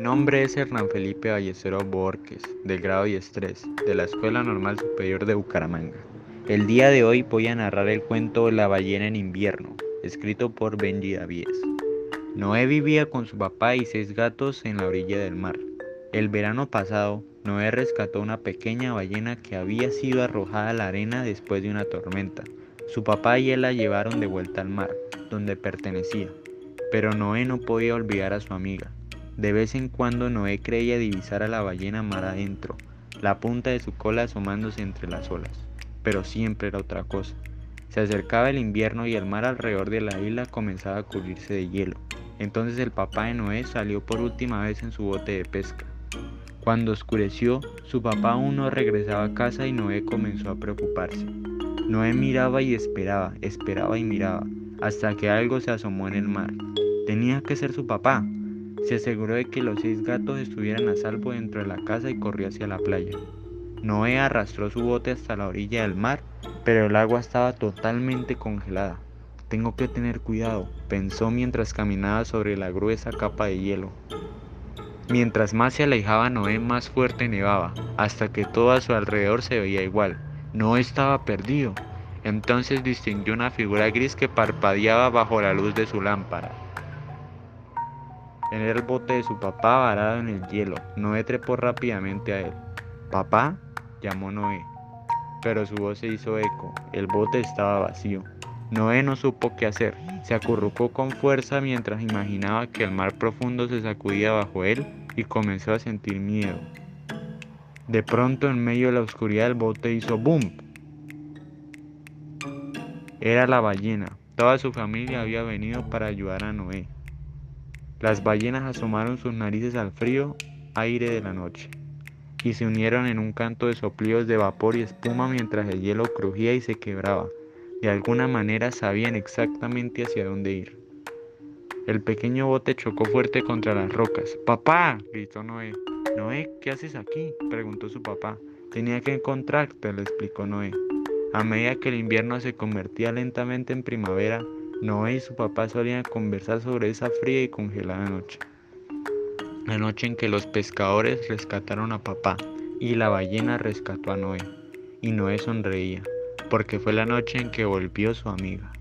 nombre es Hernán Felipe Ballesteros Borges, del grado 10-3, de la Escuela Normal Superior de Bucaramanga. El día de hoy voy a narrar el cuento La ballena en invierno, escrito por Benji Davies. Noé vivía con su papá y seis gatos en la orilla del mar. El verano pasado, Noé rescató una pequeña ballena que había sido arrojada a la arena después de una tormenta. Su papá y él la llevaron de vuelta al mar, donde pertenecía. Pero Noé no podía olvidar a su amiga. De vez en cuando Noé creía divisar a la ballena mar adentro, la punta de su cola asomándose entre las olas. Pero siempre era otra cosa. Se acercaba el invierno y el mar alrededor de la isla comenzaba a cubrirse de hielo. Entonces el papá de Noé salió por última vez en su bote de pesca. Cuando oscureció, su papá aún no regresaba a casa y Noé comenzó a preocuparse. Noé miraba y esperaba, esperaba y miraba, hasta que algo se asomó en el mar. Tenía que ser su papá. Se aseguró de que los seis gatos estuvieran a salvo dentro de la casa y corrió hacia la playa. Noé arrastró su bote hasta la orilla del mar, pero el agua estaba totalmente congelada. Tengo que tener cuidado, pensó mientras caminaba sobre la gruesa capa de hielo. Mientras más se alejaba Noé, más fuerte nevaba, hasta que todo a su alrededor se veía igual. No estaba perdido. Entonces distinguió una figura gris que parpadeaba bajo la luz de su lámpara. En el bote de su papá varado en el hielo. Noé trepó rápidamente a él. ¿Papá? llamó Noé. Pero su voz se hizo eco. El bote estaba vacío. Noé no supo qué hacer. Se acurrucó con fuerza mientras imaginaba que el mar profundo se sacudía bajo él y comenzó a sentir miedo. De pronto, en medio de la oscuridad, el bote hizo boom. Era la ballena. Toda su familia había venido para ayudar a Noé. Las ballenas asomaron sus narices al frío aire de la noche y se unieron en un canto de soplíos de vapor y espuma mientras el hielo crujía y se quebraba. De alguna manera sabían exactamente hacia dónde ir. El pequeño bote chocó fuerte contra las rocas. ¡Papá! gritó Noé. Noé, ¿qué haces aquí? preguntó su papá. Tenía que encontrarte, le explicó Noé. A medida que el invierno se convertía lentamente en primavera, Noé y su papá solían conversar sobre esa fría y congelada noche. La noche en que los pescadores rescataron a papá y la ballena rescató a Noé. Y Noé sonreía, porque fue la noche en que volvió su amiga.